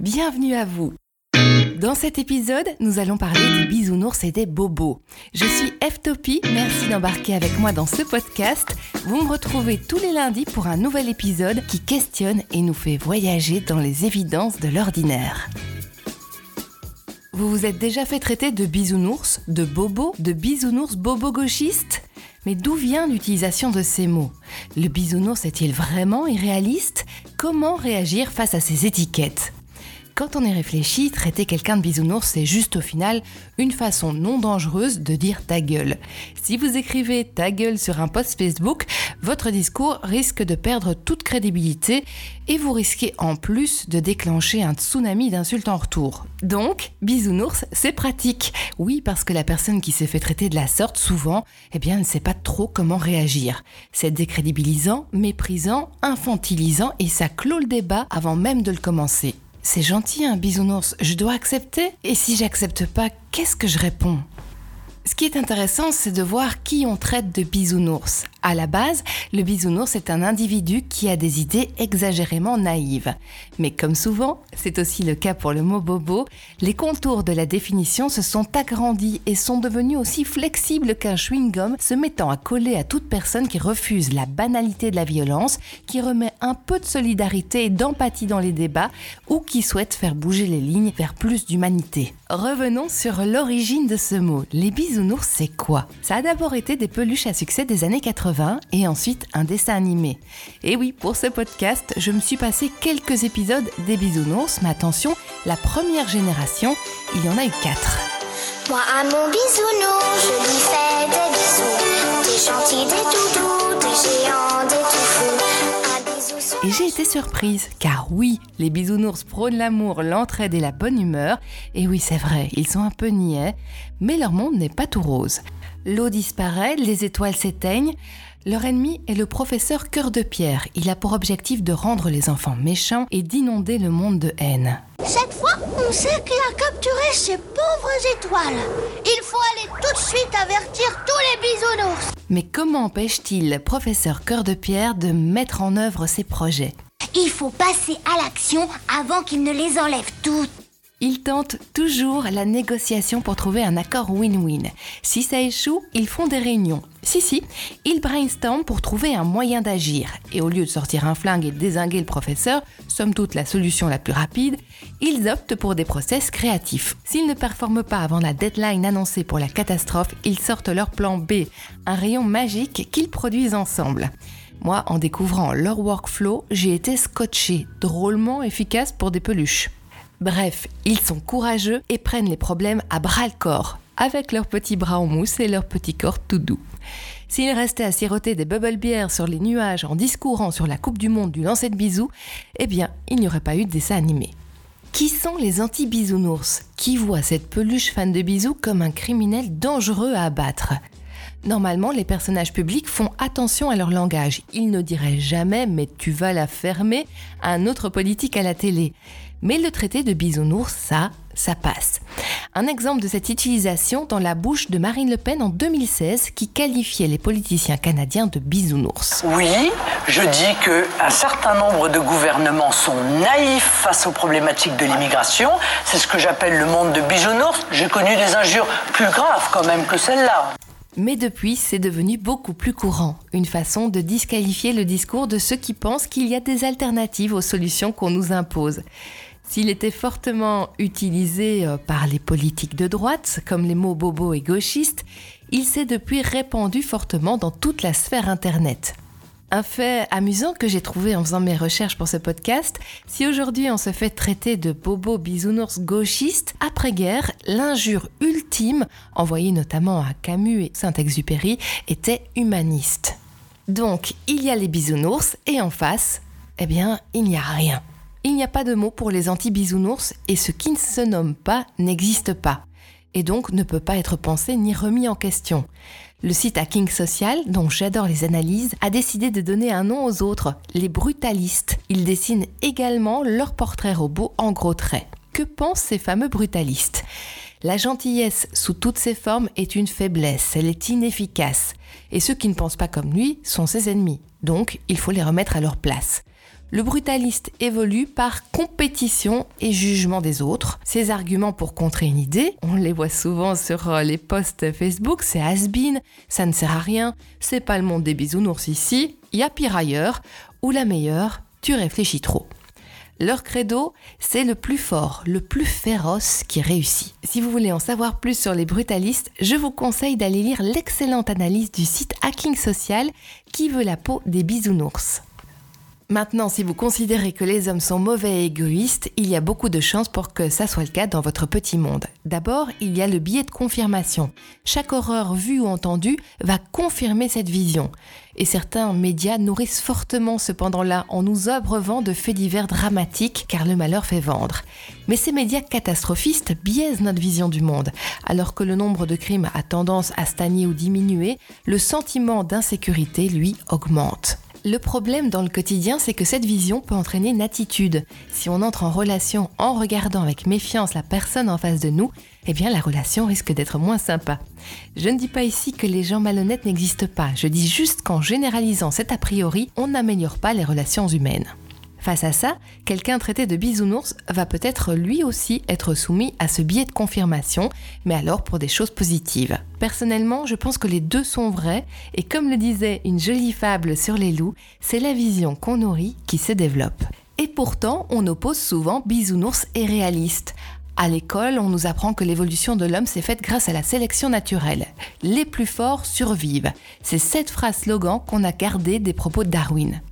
Bienvenue à vous. Dans cet épisode, nous allons parler des bisounours et des bobos. Je suis F-Topie, merci d'embarquer avec moi dans ce podcast. Vous me retrouvez tous les lundis pour un nouvel épisode qui questionne et nous fait voyager dans les évidences de l'ordinaire. Vous vous êtes déjà fait traiter de bisounours, de bobo, de bisounours bobo-gauchiste? Mais d'où vient l'utilisation de ces mots? Le bisounours est-il vraiment irréaliste? Comment réagir face à ces étiquettes? Quand on y réfléchit, traiter quelqu'un de bisounours, c'est juste au final une façon non dangereuse de dire ta gueule. Si vous écrivez ta gueule sur un post Facebook, votre discours risque de perdre toute crédibilité et vous risquez en plus de déclencher un tsunami d'insultes en retour. Donc, bisounours, c'est pratique. Oui, parce que la personne qui s'est fait traiter de la sorte, souvent, eh bien, ne sait pas trop comment réagir. C'est décrédibilisant, méprisant, infantilisant et ça clôt le débat avant même de le commencer. C'est gentil un bisounours, je dois accepter. Et si j'accepte pas, qu'est-ce que je réponds? Ce qui est intéressant, c'est de voir qui on traite de bisounours. À la base, le bisounours est un individu qui a des idées exagérément naïves. Mais comme souvent, c'est aussi le cas pour le mot bobo, les contours de la définition se sont agrandis et sont devenus aussi flexibles qu'un chewing-gum se mettant à coller à toute personne qui refuse la banalité de la violence, qui remet un peu de solidarité et d'empathie dans les débats ou qui souhaite faire bouger les lignes vers plus d'humanité. Revenons sur l'origine de ce mot. Les bisounours, c'est quoi? Ça a d'abord été des peluches à succès des années 80 et ensuite un dessin animé. Et oui, pour ce podcast, je me suis passé quelques épisodes des bisounours, mais attention, la première génération, il y en a eu quatre. Moi à mon bisounours, je lui fais des bisous, des gentils, des toutous, des géants, des tout fous. Et j'ai été surprise, car oui, les bisounours prônent l'amour, l'entraide et la bonne humeur. Et oui, c'est vrai, ils sont un peu niais, mais leur monde n'est pas tout rose. L'eau disparaît, les étoiles s'éteignent. Leur ennemi est le professeur Cœur de Pierre. Il a pour objectif de rendre les enfants méchants et d'inonder le monde de haine. Cette fois, on sait qui a capturé ces pauvres étoiles. Il faut aller tout de suite avertir tous les bisounours. Mais comment empêche-t-il professeur Cœur de Pierre de mettre en œuvre ses projets? Il faut passer à l'action avant qu'il ne les enlève toutes. Il tente toujours la négociation pour trouver un accord win-win. Si ça échoue, ils font des réunions. Si, si, ils brainstorment pour trouver un moyen d'agir. Et au lieu de sortir un flingue et de désinguer le professeur, somme toute la solution la plus rapide, ils optent pour des process créatifs. S'ils ne performent pas avant la deadline annoncée pour la catastrophe, ils sortent leur plan B, un rayon magique qu'ils produisent ensemble. Moi, en découvrant leur workflow, j'ai été scotché, drôlement efficace pour des peluches. Bref, ils sont courageux et prennent les problèmes à bras le corps, avec leurs petits bras en mousse et leurs petits corps tout doux. S'ils restaient à siroter des bubble beer sur les nuages en discourant sur la Coupe du Monde du lancer de bisous, eh bien, il n'y aurait pas eu de dessin animé. Qui sont les anti-bisounours? Qui voient cette peluche fan de bisous comme un criminel dangereux à abattre? Normalement, les personnages publics font attention à leur langage. Ils ne diraient jamais mais tu vas la fermer à un autre politique à la télé. Mais le traité de bisounours, ça, ça passe. Un exemple de cette utilisation dans la bouche de Marine Le Pen en 2016 qui qualifiait les politiciens canadiens de bisounours. Oui, je dis que un certain nombre de gouvernements sont naïfs face aux problématiques de l'immigration. C'est ce que j'appelle le monde de bisounours. J'ai connu des injures plus graves quand même que celle-là. Mais depuis, c'est devenu beaucoup plus courant, une façon de disqualifier le discours de ceux qui pensent qu'il y a des alternatives aux solutions qu'on nous impose. S'il était fortement utilisé euh, par les politiques de droite, comme les mots bobo et gauchiste, il s'est depuis répandu fortement dans toute la sphère Internet. Un fait amusant que j'ai trouvé en faisant mes recherches pour ce podcast, si aujourd'hui on se fait traiter de bobo bisounours gauchiste, après-guerre, l'injure ultime, envoyée notamment à Camus et Saint-Exupéry, était humaniste. Donc, il y a les bisounours et en face, eh bien, il n'y a rien il n'y a pas de mot pour les anti-bisounours et ce qui ne se nomme pas n'existe pas, et donc ne peut pas être pensé ni remis en question. Le site Hacking Social, dont j'adore les analyses, a décidé de donner un nom aux autres, les brutalistes. Ils dessinent également leur portrait robot en gros traits. Que pensent ces fameux brutalistes? La gentillesse sous toutes ses formes est une faiblesse, elle est inefficace. Et ceux qui ne pensent pas comme lui sont ses ennemis. Donc, il faut les remettre à leur place. Le brutaliste évolue par compétition et jugement des autres. Ses arguments pour contrer une idée, on les voit souvent sur euh, les posts Facebook, c'est has-been, ça ne sert à rien, c'est pas le monde des bisounours ici, y a pire ailleurs, ou la meilleure, tu réfléchis trop. Leur credo, c'est le plus fort, le plus féroce qui réussit. Si vous voulez en savoir plus sur les brutalistes, je vous conseille d'aller lire l'excellente analyse du site Hacking Social qui veut la peau des bisounours. Maintenant, si vous considérez que les hommes sont mauvais et égoïstes, il y a beaucoup de chances pour que ça soit le cas dans votre petit monde. D'abord, il y a le biais de confirmation. Chaque horreur vue ou entendue va confirmer cette vision. Et certains médias nourrissent fortement cependant là en nous abreuvant de faits divers dramatiques car le malheur fait vendre. Mais ces médias catastrophistes biaisent notre vision du monde. Alors que le nombre de crimes a tendance à stagner ou diminuer, le sentiment d'insécurité, lui, augmente. Le problème dans le quotidien, c'est que cette vision peut entraîner une attitude. Si on entre en relation en regardant avec méfiance la personne en face de nous, eh bien la relation risque d'être moins sympa. Je ne dis pas ici que les gens malhonnêtes n'existent pas, je dis juste qu'en généralisant cet a priori, on n'améliore pas les relations humaines. Face à ça, quelqu'un traité de bisounours va peut-être lui aussi être soumis à ce biais de confirmation, mais alors pour des choses positives. Personnellement, je pense que les deux sont vrais, et comme le disait une jolie fable sur les loups, c'est la vision qu'on nourrit qui se développe. Et pourtant, on oppose souvent bisounours et réalistes. À l'école, on nous apprend que l'évolution de l'homme s'est faite grâce à la sélection naturelle. Les plus forts survivent. C'est cette phrase slogan qu'on a gardée des propos de Darwin.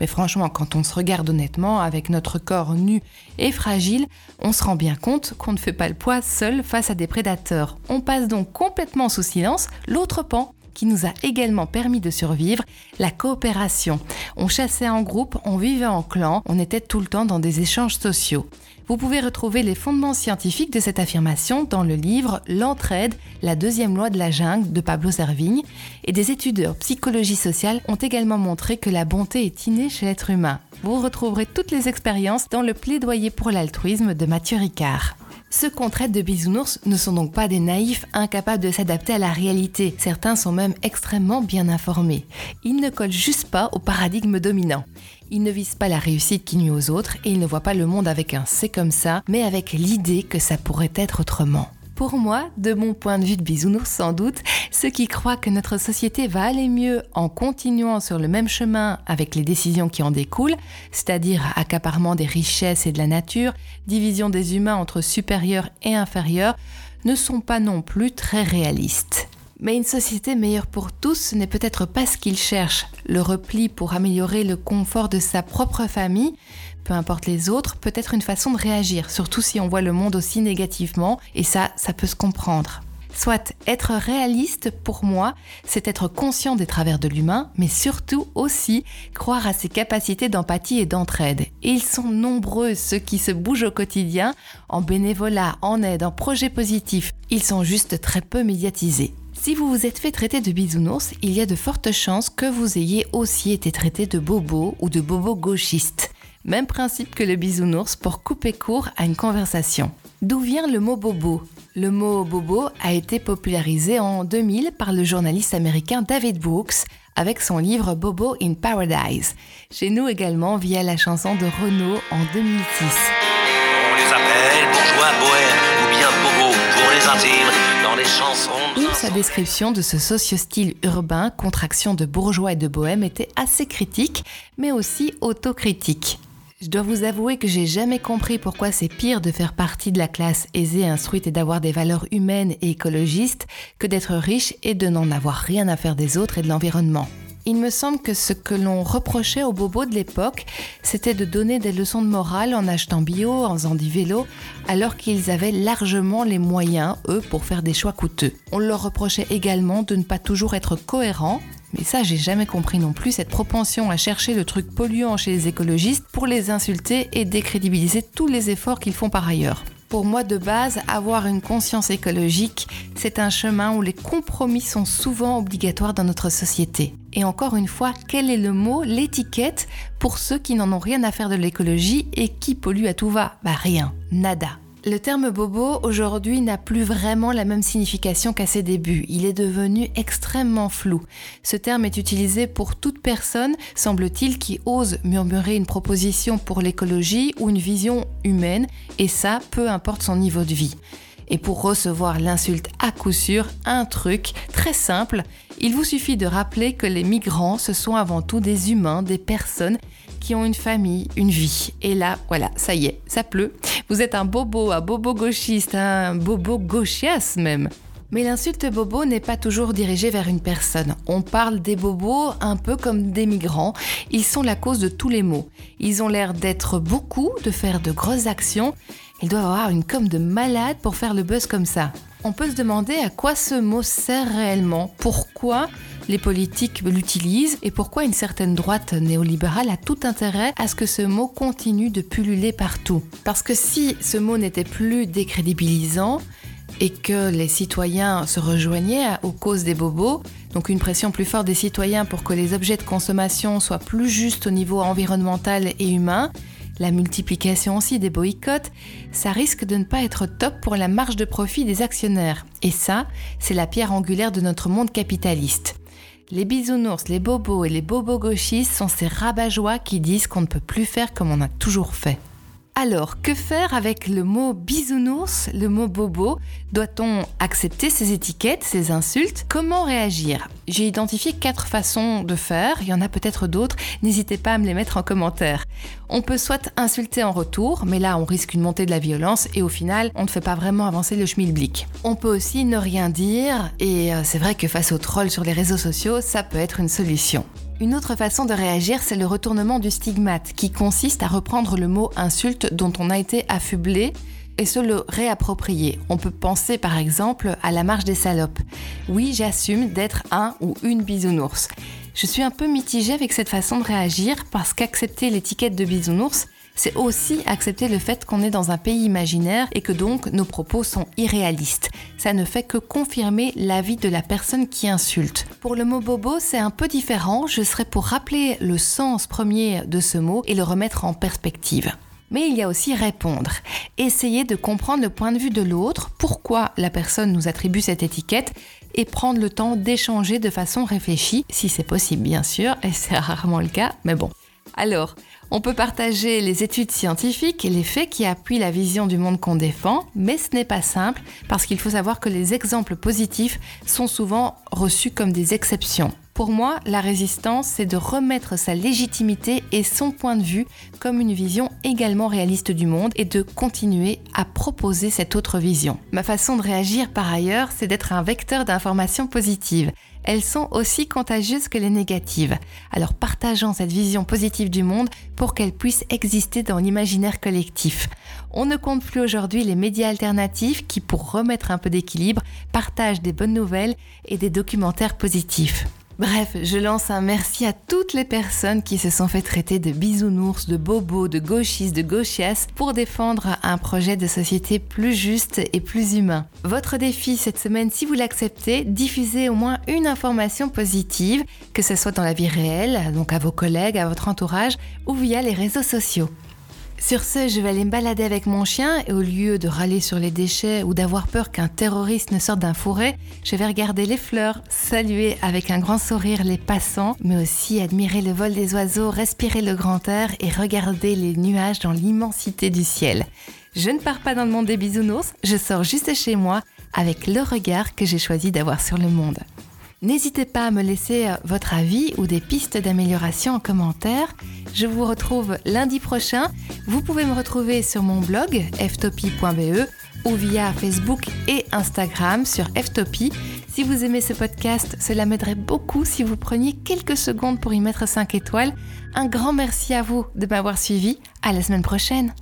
Mais franchement, quand on se regarde honnêtement, avec notre corps nu et fragile, on se rend bien compte qu'on ne fait pas le poids seul face à des prédateurs. On passe donc complètement sous silence l'autre pan qui nous a également permis de survivre, la coopération. On chassait en groupe, on vivait en clan, on était tout le temps dans des échanges sociaux. Vous pouvez retrouver les fondements scientifiques de cette affirmation dans le livre L'entraide, la deuxième loi de la jungle de Pablo Servigne, et des études en psychologie sociale ont également montré que la bonté est innée chez l'être humain. Vous retrouverez toutes les expériences dans le plaidoyer pour l'altruisme de Mathieu Ricard. Ceux qu'on traite de bisounours ne sont donc pas des naïfs incapables de s'adapter à la réalité. Certains sont même extrêmement bien informés. Ils ne collent juste pas au paradigme dominant. Ils ne visent pas la réussite qui nuit aux autres et ils ne voient pas le monde avec un c'est comme ça, mais avec l'idée que ça pourrait être autrement. Pour moi, de mon point de vue de bisounours sans doute, ceux qui croient que notre société va aller mieux en continuant sur le même chemin avec les décisions qui en découlent, c'est-à-dire accaparement des richesses et de la nature, division des humains entre supérieurs et inférieurs, ne sont pas non plus très réalistes. Mais une société meilleure pour tous n'est peut-être pas ce qu'ils cherchent. Le repli pour améliorer le confort de sa propre famille, peu importe les autres, peut être une façon de réagir, surtout si on voit le monde aussi négativement, et ça, ça peut se comprendre. Soit être réaliste, pour moi, c'est être conscient des travers de l'humain, mais surtout aussi croire à ses capacités d'empathie et d'entraide. Et ils sont nombreux ceux qui se bougent au quotidien, en bénévolat, en aide, en projet positif. Ils sont juste très peu médiatisés. Si vous vous êtes fait traiter de bisounours, il y a de fortes chances que vous ayez aussi été traité de bobo ou de bobo gauchiste. Même principe que le bisounours pour couper court à une conversation. D'où vient le mot bobo? Le mot bobo a été popularisé en 2000 par le journaliste américain David Brooks avec son livre Bobo in Paradise. Chez nous également via la chanson de Renault en 2006. On les appelle bourgeois bohèmes ou bien bobos pour les intimes dans les chansons. Où sa description de ce socio-style urbain, contraction de bourgeois et de bohème, était assez critique, mais aussi autocritique. Je dois vous avouer que j'ai jamais compris pourquoi c'est pire de faire partie de la classe aisée, instruite et d'avoir des valeurs humaines et écologistes que d'être riche et de n'en avoir rien à faire des autres et de l'environnement. Il me semble que ce que l'on reprochait aux bobos de l'époque, c'était de donner des leçons de morale en achetant bio, en faisant vélo, alors qu'ils avaient largement les moyens, eux, pour faire des choix coûteux. On leur reprochait également de ne pas toujours être cohérents, mais ça, j'ai jamais compris non plus cette propension à chercher le truc polluant chez les écologistes pour les insulter et décrédibiliser tous les efforts qu'ils font par ailleurs. Pour moi, de base, avoir une conscience écologique, c'est un chemin où les compromis sont souvent obligatoires dans notre société. Et encore une fois, quel est le mot, l'étiquette, pour ceux qui n'en ont rien à faire de l'écologie et qui polluent à tout va? Bah rien, nada. Le terme bobo aujourd'hui n'a plus vraiment la même signification qu'à ses débuts. Il est devenu extrêmement flou. Ce terme est utilisé pour toute personne, semble-t-il, qui ose murmurer une proposition pour l'écologie ou une vision humaine, et ça, peu importe son niveau de vie. Et pour recevoir l'insulte à coup sûr, un truc très simple, il vous suffit de rappeler que les migrants, ce sont avant tout des humains, des personnes qui ont une famille, une vie. Et là, voilà, ça y est, ça pleut. Vous êtes un bobo, un bobo gauchiste, un bobo gauchias même. Mais l'insulte bobo n'est pas toujours dirigée vers une personne. On parle des bobos un peu comme des migrants. Ils sont la cause de tous les maux. Ils ont l'air d'être beaucoup, de faire de grosses actions. Ils doivent avoir une com de malade pour faire le buzz comme ça. On peut se demander à quoi ce mot sert réellement. Pourquoi les politiques l'utilisent et pourquoi une certaine droite néolibérale a tout intérêt à ce que ce mot continue de pulluler partout. Parce que si ce mot n'était plus décrédibilisant et que les citoyens se rejoignaient aux causes des bobos, donc une pression plus forte des citoyens pour que les objets de consommation soient plus justes au niveau environnemental et humain, la multiplication aussi des boycotts, ça risque de ne pas être top pour la marge de profit des actionnaires. Et ça, c'est la pierre angulaire de notre monde capitaliste. Les bisounours, les bobos et les bobos gauchistes sont ces rabat qui disent qu'on ne peut plus faire comme on a toujours fait. Alors, que faire avec le mot bisounours, le mot bobo? Doit-on accepter ces étiquettes, ces insultes? Comment réagir? J'ai identifié quatre façons de faire, il y en a peut-être d'autres, n'hésitez pas à me les mettre en commentaire. On peut soit insulter en retour, mais là on risque une montée de la violence et au final on ne fait pas vraiment avancer le schmilblick. On peut aussi ne rien dire, et euh, c'est vrai que face aux trolls sur les réseaux sociaux, ça peut être une solution. Une autre façon de réagir, c'est le retournement du stigmate, qui consiste à reprendre le mot insulte dont on a été affublé et se le réapproprier. On peut penser par exemple à la marche des salopes. Oui, j'assume d'être un ou une bisounours. Je suis un peu mitigée avec cette façon de réagir parce qu'accepter l'étiquette de bisounours, c'est aussi accepter le fait qu'on est dans un pays imaginaire et que donc nos propos sont irréalistes. Ça ne fait que confirmer l'avis de la personne qui insulte. Pour le mot bobo, c'est un peu différent. Je serais pour rappeler le sens premier de ce mot et le remettre en perspective. Mais il y a aussi répondre. Essayer de comprendre le point de vue de l'autre, pourquoi la personne nous attribue cette étiquette et prendre le temps d'échanger de façon réfléchie, si c'est possible bien sûr, et c'est rarement le cas, mais bon. Alors, on peut partager les études scientifiques et les faits qui appuient la vision du monde qu'on défend, mais ce n'est pas simple parce qu'il faut savoir que les exemples positifs sont souvent reçus comme des exceptions. Pour moi, la résistance, c'est de remettre sa légitimité et son point de vue comme une vision également réaliste du monde et de continuer à proposer cette autre vision. Ma façon de réagir par ailleurs, c'est d'être un vecteur d'informations positives elles sont aussi contagieuses que les négatives. Alors partageons cette vision positive du monde pour qu'elle puisse exister dans l'imaginaire collectif. On ne compte plus aujourd'hui les médias alternatifs qui, pour remettre un peu d'équilibre, partagent des bonnes nouvelles et des documentaires positifs. Bref, je lance un merci à toutes les personnes qui se sont fait traiter de bisounours, de bobos, de gauchistes, de gauchias pour défendre un projet de société plus juste et plus humain. Votre défi cette semaine, si vous l'acceptez, diffusez au moins une information positive, que ce soit dans la vie réelle, donc à vos collègues, à votre entourage ou via les réseaux sociaux. Sur ce, je vais aller me balader avec mon chien et au lieu de râler sur les déchets ou d'avoir peur qu'un terroriste ne sorte d'un fourré, je vais regarder les fleurs, saluer avec un grand sourire les passants, mais aussi admirer le vol des oiseaux, respirer le grand air et regarder les nuages dans l'immensité du ciel. Je ne pars pas dans le monde des bisounours, je sors juste chez moi avec le regard que j'ai choisi d'avoir sur le monde. N'hésitez pas à me laisser euh, votre avis ou des pistes d'amélioration en commentaire. Je vous retrouve lundi prochain. Vous pouvez me retrouver sur mon blog ftopie.be ou via Facebook et Instagram sur ftopie. Si vous aimez ce podcast, cela m'aiderait beaucoup si vous preniez quelques secondes pour y mettre 5 étoiles. Un grand merci à vous de m'avoir suivi. À la semaine prochaine.